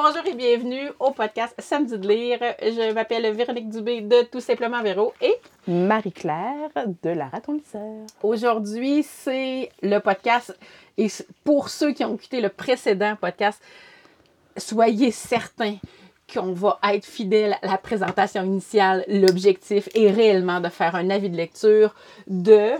Bonjour et bienvenue au podcast Samedi de lire. Je m'appelle Véronique Dubé de Tout simplement Véro et Marie-Claire de la Raton Lisseur. Aujourd'hui, c'est le podcast et pour ceux qui ont écouté le précédent podcast, soyez certains qu'on va être fidèle à la présentation initiale. L'objectif est réellement de faire un avis de lecture de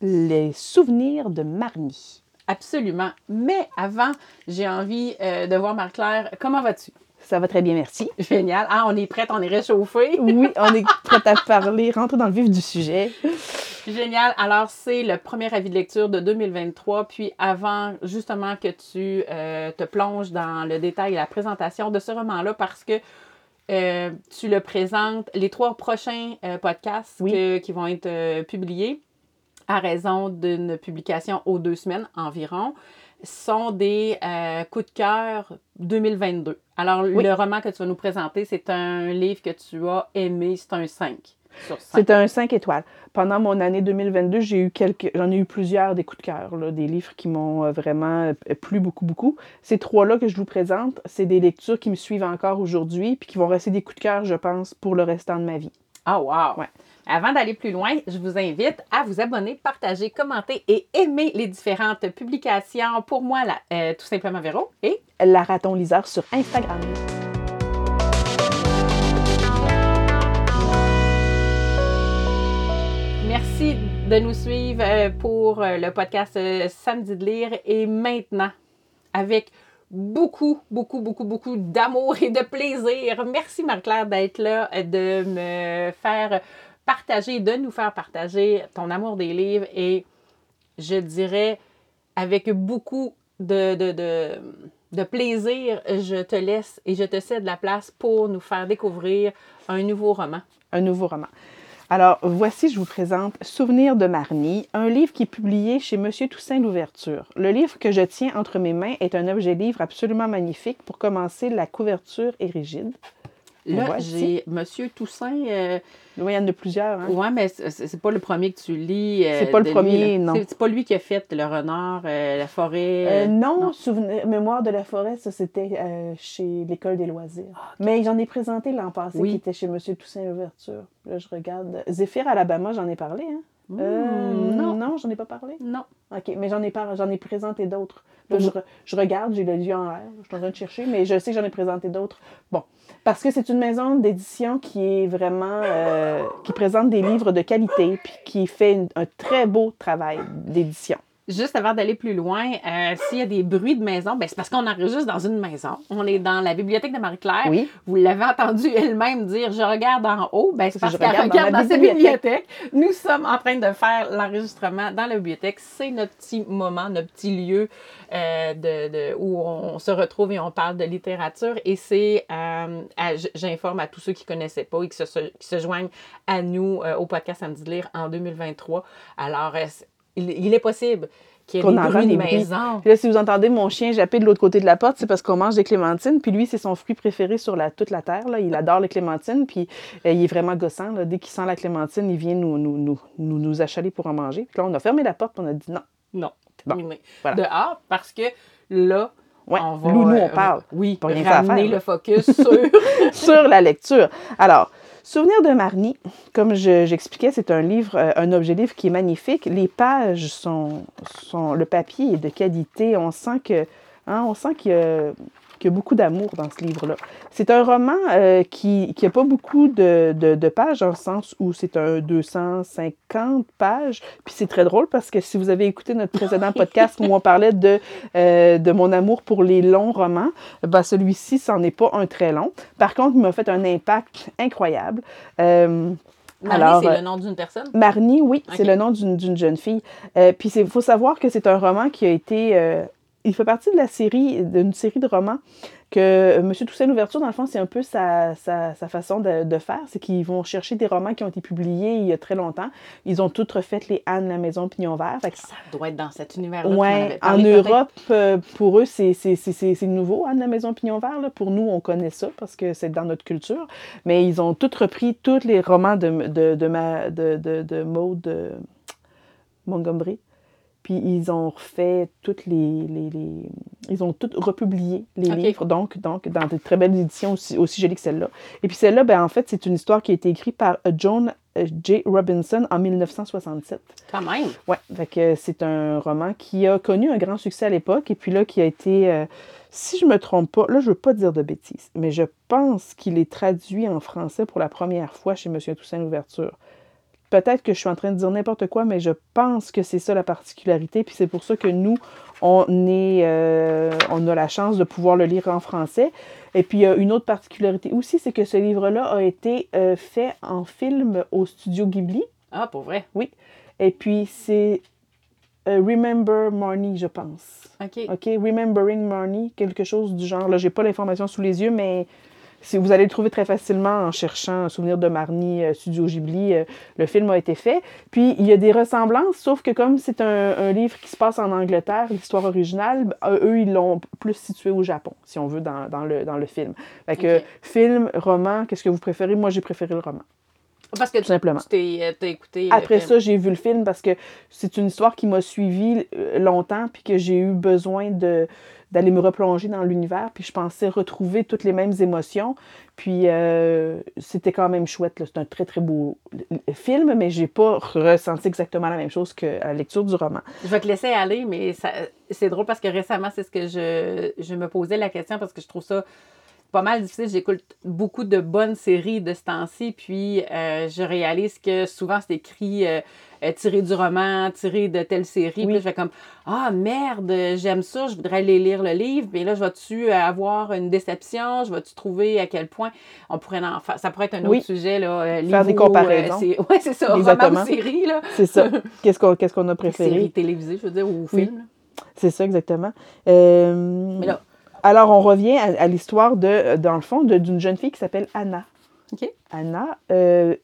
Les souvenirs de Marnie. Absolument. Mais avant, j'ai envie euh, de voir Marie-Claire. Comment vas-tu? Ça va très bien, merci. Génial. Ah, on est prête, on est réchauffé. Oui, on est prête à parler, rentrer dans le vif du sujet. Génial. Alors, c'est le premier avis de lecture de 2023. Puis, avant justement que tu euh, te plonges dans le détail et la présentation de ce roman-là, parce que euh, tu le présentes, les trois prochains euh, podcasts Oui. que- qui vont être publiés à raison d'une publication aux deux semaines environ sont des euh, coups de cœur 2022. Alors, Oui. le roman que tu vas nous présenter, c'est un livre que tu as aimé, c'est un 5 sur 5. C'est un 5 étoiles. Pendant mon année 2022, j'ai eu quelques, j'en ai eu plusieurs des coups de cœur, là, des livres qui m'ont euh, vraiment euh, plu beaucoup, beaucoup. Ces trois-là que je vous présente, c'est des lectures qui me suivent encore aujourd'hui, puis qui vont rester des coups de cœur, je pense, pour le restant de ma vie. Ah, wow! Ouais. Avant d'aller plus loin, je vous invite à vous abonner, partager, commenter et aimer les différentes publications. Pour moi, euh, tout simplement Véro. Et La Raton Liseur sur Instagram. merci de nous suivre euh, pour euh, le podcast Samedi de lire. Et maintenant, avec beaucoup, beaucoup, beaucoup, beaucoup d'amour et de plaisir. Merci Marie-Claire d'être là, de me faire partager, de nous faire partager ton amour des livres et je dirais avec beaucoup de, de plaisir, je te laisse et je te cède la place pour nous faire découvrir un nouveau roman. un nouveau roman. Alors, voici, je vous présente Souvenirs de Marnie, un livre qui est publié chez Monsieur Toussaint L'Ouverture. Le livre que je tiens entre mes mains est un objet livre absolument magnifique. Pour commencer, la couverture est rigide. Là, j'ai Monsieur Toussaint. euh, Oui, il y en a plusieurs. hein. ouais, mais c'est pas le premier que tu lis. euh, C'est pas le lui, premier, non. C'est pas lui qui a fait le renard, euh, la forêt. Euh, non, Souvenir- Mémoire de la forêt, ça c'était euh, chez l'École des loisirs. Mais j'en ai présenté l'an passé Oui. qui était chez Monsieur Toussaint L'Ouverture. Là, je regarde. Zéphyr Alabama, j'en ai parlé. Hein? Euh, Hmm, non. non, j'en ai pas parlé? Non. OK, mais j'en ai, par- j'en ai présenté d'autres. Là, je, re- je regarde, j'ai le yeux en l'air, je suis en train de chercher, mais je sais que j'en ai présenté d'autres. Bon, parce que c'est une maison d'édition qui est vraiment... euh, qui présente des livres de qualité, puis qui fait une- un très beau travail d'édition. Juste avant d'aller plus loin, euh, s'il y a des bruits de maison, ben c'est parce qu'on enregistre dans une maison. On est dans la bibliothèque de Marie-Claire. Oui. Vous l'avez entendu elle-même dire Je regarde en haut. Ben, c'est parce Je qu'elle regarde regarde dans dans, sa bibliothèque. Nous sommes en train de faire l'enregistrement dans la bibliothèque. C'est notre petit moment, notre petit lieu euh, de, de- où on se retrouve et on parle de littérature. Et c'est, euh, j'informe à tous ceux qui ne connaissaient pas et qui se, se- qui se joignent à nous au podcast Samedi de lire en 2023. Alors, il, il est possible qu'il y ait des bruits de des. Puis là, si vous entendez mon chien japper de l'autre côté de la porte, c'est parce qu'on mange des clémentines. Puis lui, c'est son fruit préféré sur la, toute la terre. Là. Il adore les clémentines. Puis euh, il est vraiment gossant. là. Dès qu'il sent la clémentine, il vient nous, nous, nous, nous, nous achaler pour en manger. Puis là, on a fermé la porte. On a dit non. Non, Bon, voilà. Dehors, parce que là, Ouais, on va. nous, nous, on euh, parle. Oui, Pas rien ramener faire, le focus sur. sur la lecture. Alors, Souvenir de Marnie, comme je- j'expliquais, c'est un livre, euh, un objet livre qui est magnifique. Les pages sont, sont, le papier est de qualité. On sent que, hein, on sent qu'il y a, qu'il y a beaucoup d'amour dans ce livre-là. C'est un roman euh, qui n'a pas beaucoup de, de- de pages, dans le sens où c'est un 250 pages. Puis c'est très drôle parce que si vous avez écouté notre précédent podcast où on parlait de, euh, de mon amour pour les longs romans, ben celui-ci, c'en est pas un très long. Par contre, il m'a fait un impact incroyable. Euh, Alors, c'est euh, le nom d'une personne? Marnie, oui, c'est le nom d'une d'une jeune fille. Euh, puis il faut savoir que c'est un roman qui a été. euh, il fait partie de la série, d'une série de romans que M. Toussaint Louverture, dans le fond, c'est un peu sa, sa, sa façon de, de faire. C'est qu'ils vont chercher des romans qui ont été publiés il y a très longtemps. Ils ont toutes refait les Anne, la maison Pignon Vert. Que Ça doit être dans cet univers-là. Ouais, en. Europe, euh, pour eux, c'est nouveau, Anne la Maison Pignon Vert. là. Pour nous, on connaît ça parce que c'est dans notre culture. Mais ils ont tous repris tous les romans de, de, de, ma, de, de, de Maud euh, Montgomery. Puis ils ont refait toutes les, les, les- Ils ont toutes republié les livres, donc, donc dans de très belles éditions aussi, aussi jolies que celle-là. Et puis celle-là, ben, en fait, c'est une histoire qui a été écrite par euh, John euh, J. Robinson en 1967. Quand même. Que c'est un roman qui a connu un grand succès à l'époque et puis là qui a été, euh, si je me trompe pas, là je veux pas dire de bêtises, mais je pense qu'il est traduit en français pour la première fois chez Monsieur Toussaint Louverture. Peut-être que je suis en train de dire n'importe quoi, mais je pense que c'est ça la particularité, puis c'est pour ça que nous, on est, euh, on a la chance de pouvoir le lire en français. Et puis il y a une autre particularité aussi, c'est que ce livre-là a été euh, fait en film au studio Ghibli. Ah, pour vrai? Et puis, c'est euh, Remember Marnie, je pense. OK. OK? Remembering Marnie, quelque chose du genre. Là, j'ai pas l'information sous les yeux, mais si vous allez le trouver très facilement en cherchant un souvenir de Marnie, euh, Studio Ghibli. euh, le film a été fait. Puis, il y a des ressemblances, sauf que comme c'est un, un livre qui se passe en Angleterre, l'histoire originale, ben, eux, ils l'ont plus situé au Japon, si on veut, dans, dans le, dans le film. Fait que, OK. film, roman, qu'est-ce que vous préférez? Moi, j'ai préféré le roman. Parce que Tout simplement. tu t'es euh, écouté. Après ça, j'ai vu le film parce que c'est une histoire qui m'a suivi euh, longtemps, puis que j'ai eu besoin de d'aller me replonger dans l'univers, puis je pensais retrouver toutes les mêmes émotions. Puis euh, c'était quand même chouette. C'est un très, très beau film, mais j'ai pas ressenti exactement la même chose que la lecture du roman. Je vais te laisser aller, mais c'est drôle parce que récemment, c'est ce que je, je me posais la question parce que je trouve ça pas mal difficile. J'écoute beaucoup de bonnes séries de ce temps-ci, puis euh, je réalise que souvent c'est écrit euh, euh, tiré du roman, tiré de telle série. Puis Oui. là, je fais comme Ah merde, j'aime ça, je voudrais aller lire le livre, mais là, je vais-tu avoir une déception? Je vais-tu trouver à quel point on pourrait en faire? Ça pourrait être un autre Oui. sujet, là. euh, Faire des comparaisons. c'est- ouais, ça, roman ou série, là. C'est ça. Qu'est-ce qu'on a préféré? Série télévisée, je veux dire, ou Oui. film. C'est ça, exactement. Euh, Mais là, Alors, on revient à, à l'histoire, de, dans le fond, de- d'une jeune fille qui s'appelle Anna. OK. Anna. Euh,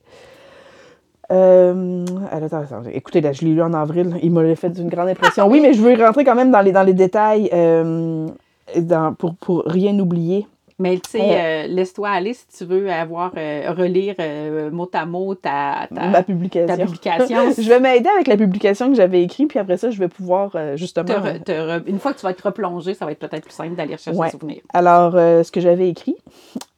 euh, attends, attends, écoutez, là, je l'ai lu en avril. Il m'a fait une grande impression. Oui, mais je veux rentrer quand même dans les, dans les détails euh, dans- pour, pour rien oublier. Mais tu sais, euh, laisse-toi aller si tu veux avoir, euh, relire euh, mot à mot ta, ta, ma publication. ta publication. je vais m'aider avec la publication que j'avais écrite, puis après ça, je vais pouvoir justement. Te re- te re- une fois que tu vas être replongé, ça va être peut-être plus simple d'aller chercher Ouais. des souvenirs. Alors, ce que j'avais écrit,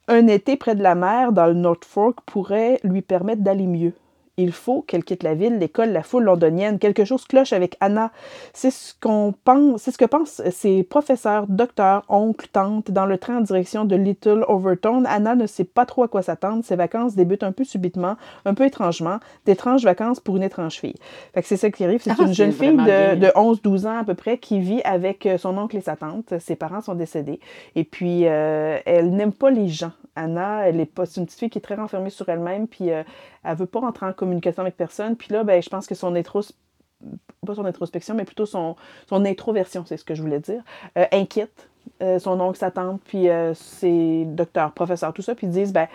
un été près de la mer dans le Norfolk pourrait lui permettre d'aller mieux. Il faut qu'elle quitte la ville, l'école, la foule londonienne. Quelque chose cloche avec Anna. C'est ce qu'on pense, c'est ce que pensent ses professeurs, docteurs, oncles, tantes dans le train en direction de Little Overton. Anna ne sait pas trop à quoi s'attendre. Ses vacances débutent un peu subitement, un peu étrangement. D'étranges vacances pour une étrange fille. Fait que c'est ça qui arrive. C'est Ah, une jeune fille de, de 11-12 ans à peu près qui vit avec son oncle et sa tante. Ses parents sont décédés. Et puis, euh, elle n'aime pas les gens. Anna, elle est pas, c'est une petite fille qui est très renfermée sur elle-même, puis euh, elle veut pas rentrer en communication avec personne. Puis là, ben, je pense que son intros, pas son introspection, mais plutôt son, son introversion, c'est ce que je voulais dire, euh, inquiète euh, son oncle, sa tante, puis euh, ses docteurs, professeurs, tout ça, puis ils disent, ben,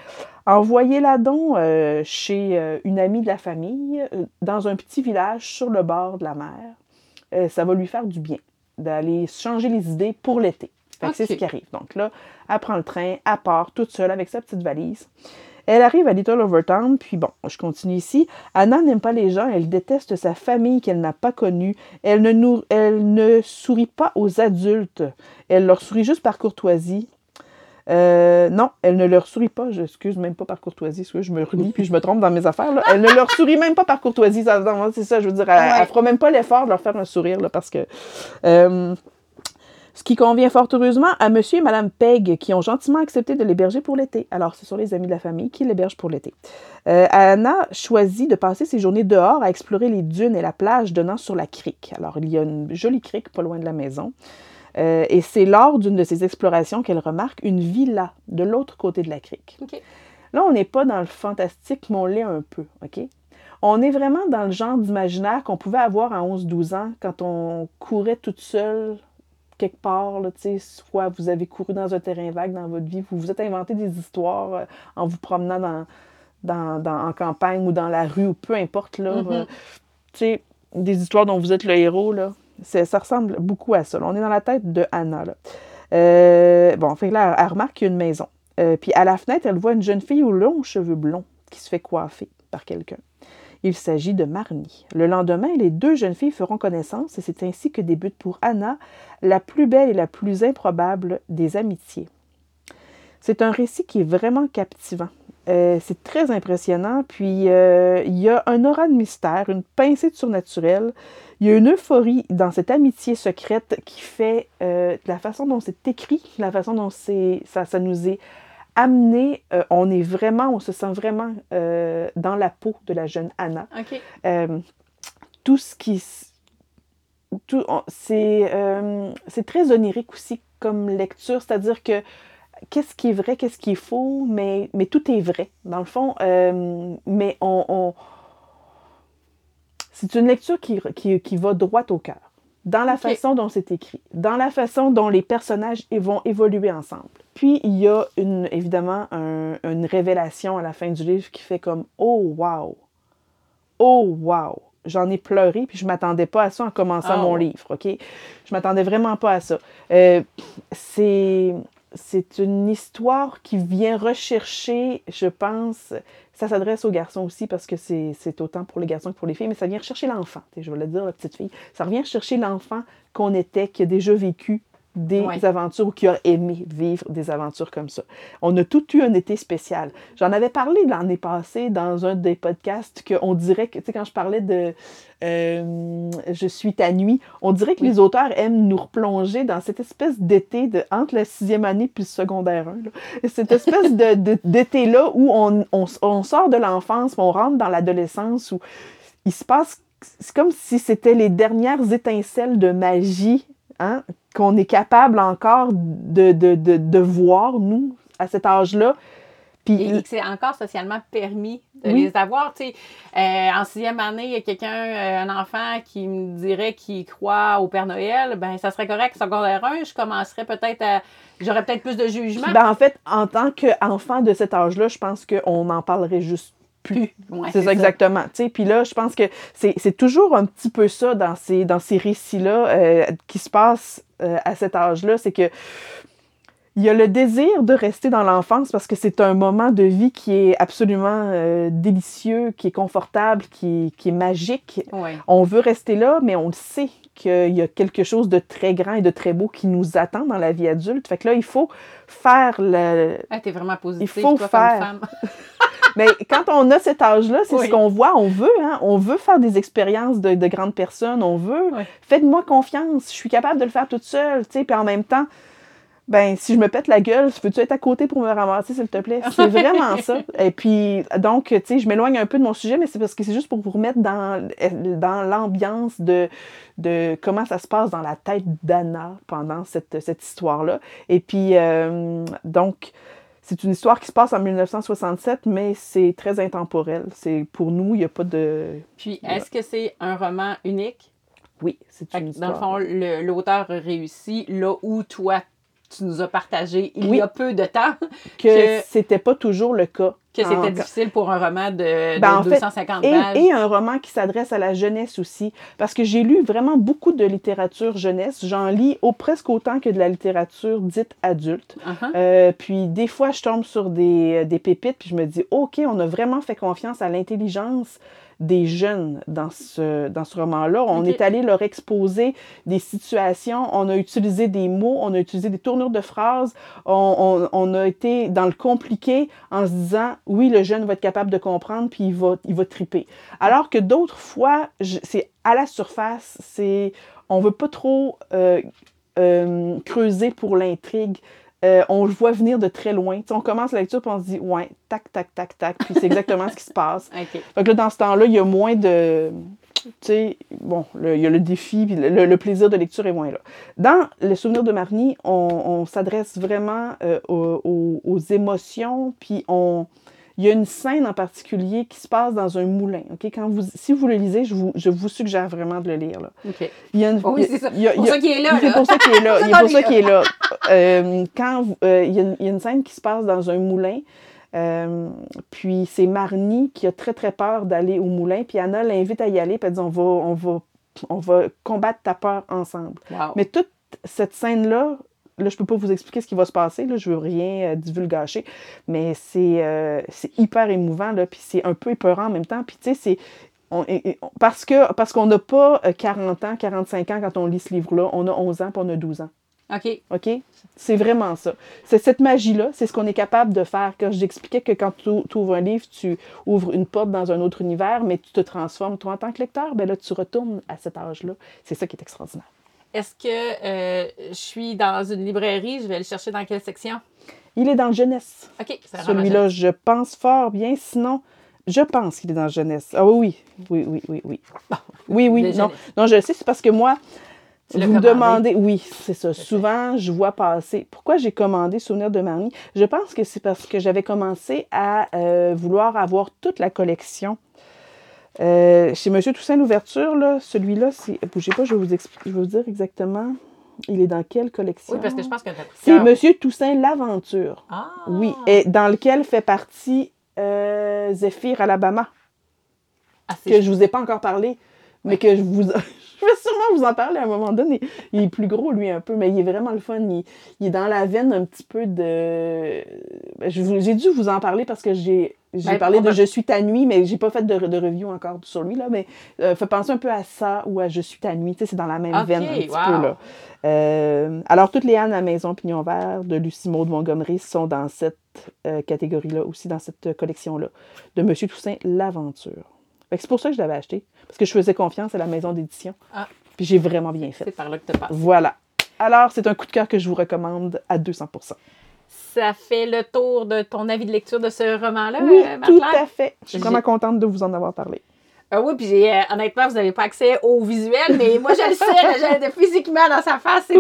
envoyez-la donc chez une amie de la famille, dans un petit village sur le bord de la mer. Ça va lui faire du bien d'aller changer les idées pour l'été. C'est ce qui arrive. Donc là, elle prend le train, elle part toute seule avec sa petite valise. Elle arrive à Little Overtown, puis bon, je continue ici. Anna n'aime pas les gens, elle déteste sa famille qu'elle n'a pas connue. Elle ne, nous- elle ne sourit pas aux adultes. Elle leur sourit juste par courtoisie. Euh, non, elle ne leur sourit pas, je excuse même pas par courtoisie, parce que je me relis puis je me trompe dans mes affaires. là. Elle ne leur sourit même pas par courtoisie, c'est ça, je veux dire, elle, Ouais. elle fera même pas l'effort de leur faire un sourire, là, parce que... euh, ce qui convient fort heureusement à Monsieur et Madame Pegg, qui ont gentiment accepté de l'héberger pour l'été. Alors, ce sont les amis de la famille qui l'hébergent pour l'été. Euh, Anna choisit de passer ses journées dehors à explorer les dunes et la plage donnant sur la crique. Alors, il y a une jolie crique pas loin de la maison. Euh, et c'est lors d'une de ces explorations qu'elle remarque une villa de l'autre côté de la crique. Là, on n'est pas dans le fantastique, mais on l'est un peu, OK? On est vraiment dans le genre d'imaginaire qu'on pouvait avoir à 11-12 ans quand on courait toute seule quelque part, là, soit vous avez couru dans un terrain vague dans votre vie, vous vous êtes inventé des histoires euh, en vous promenant dans, dans, dans- en campagne ou dans la rue ou peu importe, là. Mhm. euh, des histoires dont vous êtes le héros, là. Ça ressemble beaucoup à ça. là. On est dans la tête de Anna, là. Euh, bon, fait là, elle remarque qu'il y a une maison. Puis à la fenêtre, elle voit une jeune fille aux longs cheveux blonds qui se fait coiffer par quelqu'un. Il s'agit de Marnie. Le lendemain, les deux jeunes filles feront connaissance et c'est ainsi que débute pour Anna la plus belle et la plus improbable des amitiés. C'est un récit qui est vraiment captivant. Euh, c'est très impressionnant, puis euh, il y a un aura de mystère, une pincée de surnaturel. Il y a une euphorie dans cette amitié secrète qui fait euh, la façon dont c'est écrit, la façon dont ça nous est amené, on est vraiment, on se sent vraiment dans la peau de la jeune Anna. tout ce qui... Tout, c'est, c'est très onirique aussi comme lecture, c'est-à-dire que qu'est-ce qui est vrai, qu'est-ce qui est faux, mais, mais tout est vrai, dans le fond. Euh, mais on, c'est une lecture qui, qui, va droit au cœur, dans la façon dont c'est écrit, dans la façon dont les personnages vont évoluer ensemble. Puis, il y a une, évidemment une révélation à la fin du livre qui fait comme « Oh, wow! Oh, wow! » J'en ai pleuré, puis je m'attendais pas à ça en commençant mon oh. livre, OK? Je m'attendais vraiment pas à ça. Euh, c'est c'est une histoire qui vient rechercher, je pense, ça s'adresse aux garçons aussi parce que c'est autant pour les garçons que pour les filles, mais ça vient rechercher l'enfant. Je vais le dire, la petite fille. Ça revient chercher l'enfant qu'on était, qui a déjà vécu des aventures ou qui a aimé vivre des aventures comme ça. On a tout eu un été spécial. J'en avais parlé l'année passée dans un des podcasts qu'on dirait que, tu sais, quand je parlais de euh, Je suis ta nuit, on dirait que les auteurs aiment nous replonger dans cette espèce d'été de, entre la sixième année puis le secondaire 1. Cette espèce d'été-là où on, on, sort de l'enfance, on rentre dans l'adolescence, où il se passe c'est comme si c'était les dernières étincelles de magie hein, qu'on est capable encore de, de, de, de, voir, nous, à cet âge-là. Puis, et que c'est encore socialement permis de les avoir. Tu sais, euh, en sixième année, il y a quelqu'un, euh, un enfant qui me dirait qu'il croit au Père Noël, ben ça serait correct. Secondaire 1, je commencerais peut-être à. J'aurais peut-être plus de jugement. Ben, en fait, en tant qu'enfant de cet âge-là, je pense qu'on en parlerait juste plus. c'est ça, exactement. Puis là, je pense que c'est toujours un petit peu ça dans ces, dans ces récits-là euh, qui se passent euh, à cet âge-là. C'est que il y a le désir de rester dans l'enfance parce que c'est un moment de vie qui est absolument euh, délicieux, qui est confortable, qui, qui est magique. On veut rester là, mais on le sait qu'il y a quelque chose de très grand et de très beau qui nous attend dans la vie adulte. Fait que là, il faut faire le... Ah, t'es vraiment positive, il faut faire... femme. Mais quand on a cet âge-là, c'est ce qu'on voit, on veut, hein? on veut faire des expériences de, grandes personnes, on veut. Faites-moi confiance, je suis capable de le faire toute seule, tu sais, puis en même temps, ben si je me pète la gueule, peux-tu être à côté pour me ramasser, s'il te plaît? C'est vraiment ça. Et puis, donc, tu sais, je m'éloigne un peu de mon sujet, mais c'est parce que c'est juste pour vous remettre dans, dans l'ambiance de, de comment ça se passe dans la tête d'Anna pendant cette, cette histoire-là. Et puis, euh, donc, c'est une histoire qui se passe en 1967, mais c'est très intemporel. C'est pour nous, il n'y a pas de. Puis, est-ce que c'est un roman unique? Oui, c'est une histoire. Dans le fond, l'auteur réussit là où toi, tu nous as partagé il y a peu de temps que, que... c'était pas toujours le cas. Que c'était difficile pour un roman de, 250 ben, pages. Et, un roman qui s'adresse à la jeunesse aussi. Parce que j'ai lu vraiment beaucoup de littérature jeunesse. J'en lis au, presque autant que de la littérature dite adulte. Uh-huh. Euh, puis des fois, je tombe sur des, des pépites, puis je me dis, OK, on a vraiment fait confiance à l'intelligence des jeunes dans ce, dans ce roman-là. On est allé leur exposer des situations, on a utilisé des mots, on a utilisé des tournures de phrases, on, on, a été dans le compliqué en se disant, oui, le jeune va être capable de comprendre, puis il va, il va triper. Alors que d'autres fois, c'est à la surface, c'est on veut pas trop euh, euh, creuser pour l'intrigue. Euh, on le voit venir de très loin. on commence la lecture et on se dit, ouais, tac, tac, tac, tac, puis c'est exactement ce qui se passe. Donc là, dans ce temps-là, il y a moins de. Tu sais, bon, il y a le défi, puis le, plaisir de lecture est moins là. Dans Le souvenir de Marnie, on, s'adresse vraiment euh, aux, émotions, puis on, il y a une scène en particulier qui se passe dans un moulin. Ok, Quand vous, si vous le lisez, je vous, je vous suggère vraiment de le lire. Là. Il y a une, oui, c'est ça. pour ça qu'il est là. C'est pour ça qu'il est là. Il est pour ça qu'il est là. Euh, quand euh, il, y a une, il, y a une, scène qui se passe dans un moulin, euh, puis c'est Marnie qui a très très peur d'aller au moulin, puis Anna l'invite à y aller, puis elle dit on va, on va, on va combattre ta peur ensemble. Mais toute cette scène-là Là, je peux pas vous expliquer ce qui va se passer, là, je veux rien euh, divulgacher, mais c'est euh, hyper émouvant, là, puis c'est un peu épeurant en même temps. Puis tu sais, On- et- et- on- parce que parce qu'on n'a pas euh, 40 ans, 45 ans quand on lit ce livre-là. On a 11 ans puis on a 12 ans. OK. OK? C'est vraiment ça. C'est cette magie-là, c'est ce qu'on est capable de faire. Quand j'expliquais que quand tu ouvres un livre, tu ouvres une porte dans un autre univers, mais tu te transformes, toi, en tant que lecteur, ben là, tu retournes à cet âge-là. C'est ça qui est extraordinaire. Est-ce que euh, je suis dans une librairie? Je vais le chercher dans quelle section? Il est dans jeunesse. OK. ça Celui-là, je pense fort bien. Sinon, je pense qu'il est dans le jeunesse. Ah oui, oui, oui, oui, oui. Oui, oui, non. Non, je le sais, c'est parce que moi, Tu vous me demandez, oui, c'est ça. Souvent, je vois passer. Pourquoi j'ai commandé Souvenir de Marnie? Je pense que c'est parce que j'avais commencé à euh, vouloir avoir toute la collection. Euh, chez Monsieur Toussaint l'ouverture, là, celui-là, c'est. Bougez pas, je vais vous expliquer, je vais vous dire exactement. Il est dans quelle collection? Oui, parce que je pense que C'est Monsieur Toussaint l'Aventure. Ah! Oui, et dans lequel fait partie euh, Zephyr Alabama, Ah, que je vous ai pas encore parlé, mais que je vous... je vais sûrement vous en parler à un moment donné. Il est plus gros, lui, un peu, mais il est vraiment le fun. Il, il est dans la veine un petit peu de... Ben, je vous- J'ai dû vous en parler parce que j'ai... J'ai Ben, parlé de Je suis ta nuit, mais j'ai pas fait de, de review encore sur lui, là, mais euh, fait penser un peu à ça ou à Je suis ta nuit, tu sais, c'est dans la même veine un petit wow. peu, là. Euh, alors, toutes les Annes à Maison Pignon Vert de Lucie Maud Montgomery sont dans cette euh, catégorie-là, aussi dans cette euh, collection-là, de Monsieur Toussaint L'Aventure. C'est pour ça que je l'avais acheté, parce que je faisais confiance à la maison d'édition. Ah. Puis j'ai vraiment bien fait. C'est par là que tu passes. Voilà. Alors, c'est un coup de cœur que je vous recommande à 200% Ça fait le tour de ton avis de lecture de ce roman-là, Oui, euh, tout à fait. Je suis vraiment contente de vous en avoir parlé. Ah oui, puis j'ai, euh, honnêtement, vous n'avez pas accès au visuel, mais moi, je le sais, de- physiquement, dans sa face,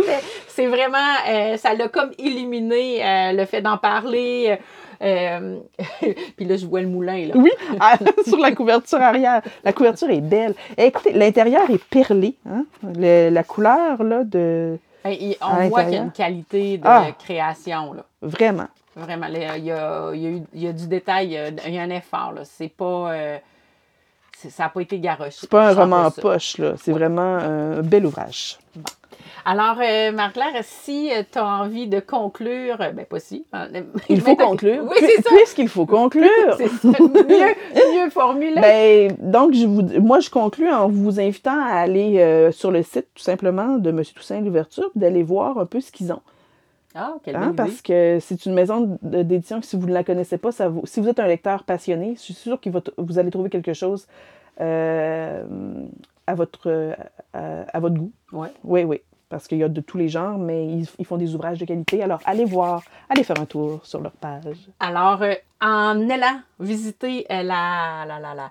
c'est vraiment, euh, ça l'a comme illuminé, euh, le fait d'en parler. Euh, puis là, je vois le moulin, là. Oui, ah, sur la couverture arrière. La couverture est belle. Et écoutez, l'intérieur est perlé. Hein? Le- la couleur, là, de... On voit qu'il y a une qualité de Ah. création, là. Vraiment. Vraiment, il y a, il y a eu- il y a du détail, il y a, un effort. C'est pas... euh, ça n'a pas été garoché. C'est pas un roman ça. poche, là. C'est vraiment un bel ouvrage. Alors, euh, Marc-Claire, si tu as envie de conclure, euh, ben pas si. hein, Il faut conclure. Oui, c'est ça. Puisqu'il faut conclure. C'est. Mieux, mieux formulé. Ben, donc, je vous, moi, je conclus en vous invitant à aller euh, sur le site, tout simplement, de M. Toussaint l'Ouverture, d'aller voir un peu ce qu'ils ont. ah, quelle Hein, idée. parce que c'est une maison d'édition que si vous ne la connaissez pas, ça si vous êtes un lecteur passionné, je suis sûre que vous allez trouver quelque chose euh, à, votre, euh, à, à votre goût. Ouais. Oui, oui. Parce qu'il y a de tous les genres, mais ils, font des ouvrages de qualité. Alors, allez voir, allez faire un tour sur leur page. Alors, euh, en allant visiter euh, la, la, la, la,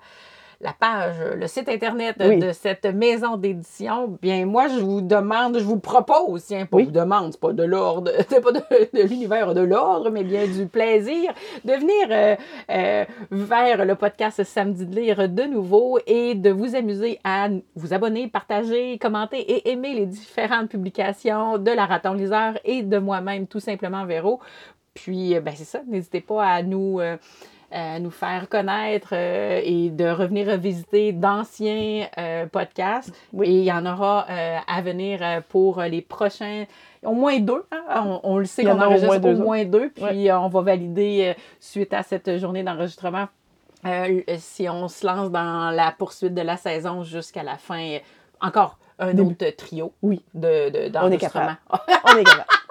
la page, le site Internet Oui. de cette maison d'édition, bien, moi, je vous demande, je vous propose, tiens, pas Oui. vous demande, c'est pas de l'ordre, c'est pas de, de l'univers de l'ordre, mais bien du plaisir de venir euh, euh, vers le podcast Samedi de lire de nouveau et de vous amuser à vous abonner, partager, commenter et aimer les différentes publications de la Raton Liseur et de moi-même, tout simplement, Véro. Puis, euh, ben, c'est ça, n'hésitez pas à nous, euh, nous faire connaître euh, et de revenir visiter d'anciens euh, podcasts. Oui. Et il y en aura euh, à venir euh, pour les prochains, au moins deux. hein. On, on le sait en qu'on a au enregistre moins au deux moins deux, puis euh, on va valider euh, suite à cette journée d'enregistrement. euh, si on se lance dans la poursuite de la saison jusqu'à la fin, euh, encore un autre trio Oui, de, de, on est capable. On est capable.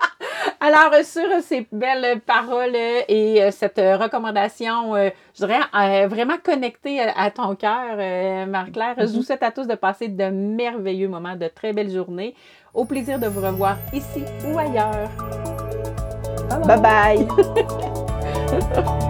Alors, euh, sur euh, ces belles paroles euh, et euh, cette recommandation, je dirais vraiment connectée à, ton cœur, euh, Marie-Claire, je vous souhaite à tous de passer de merveilleux moments, de très belles journées. Au plaisir de vous revoir ici ou ailleurs. Bye bye.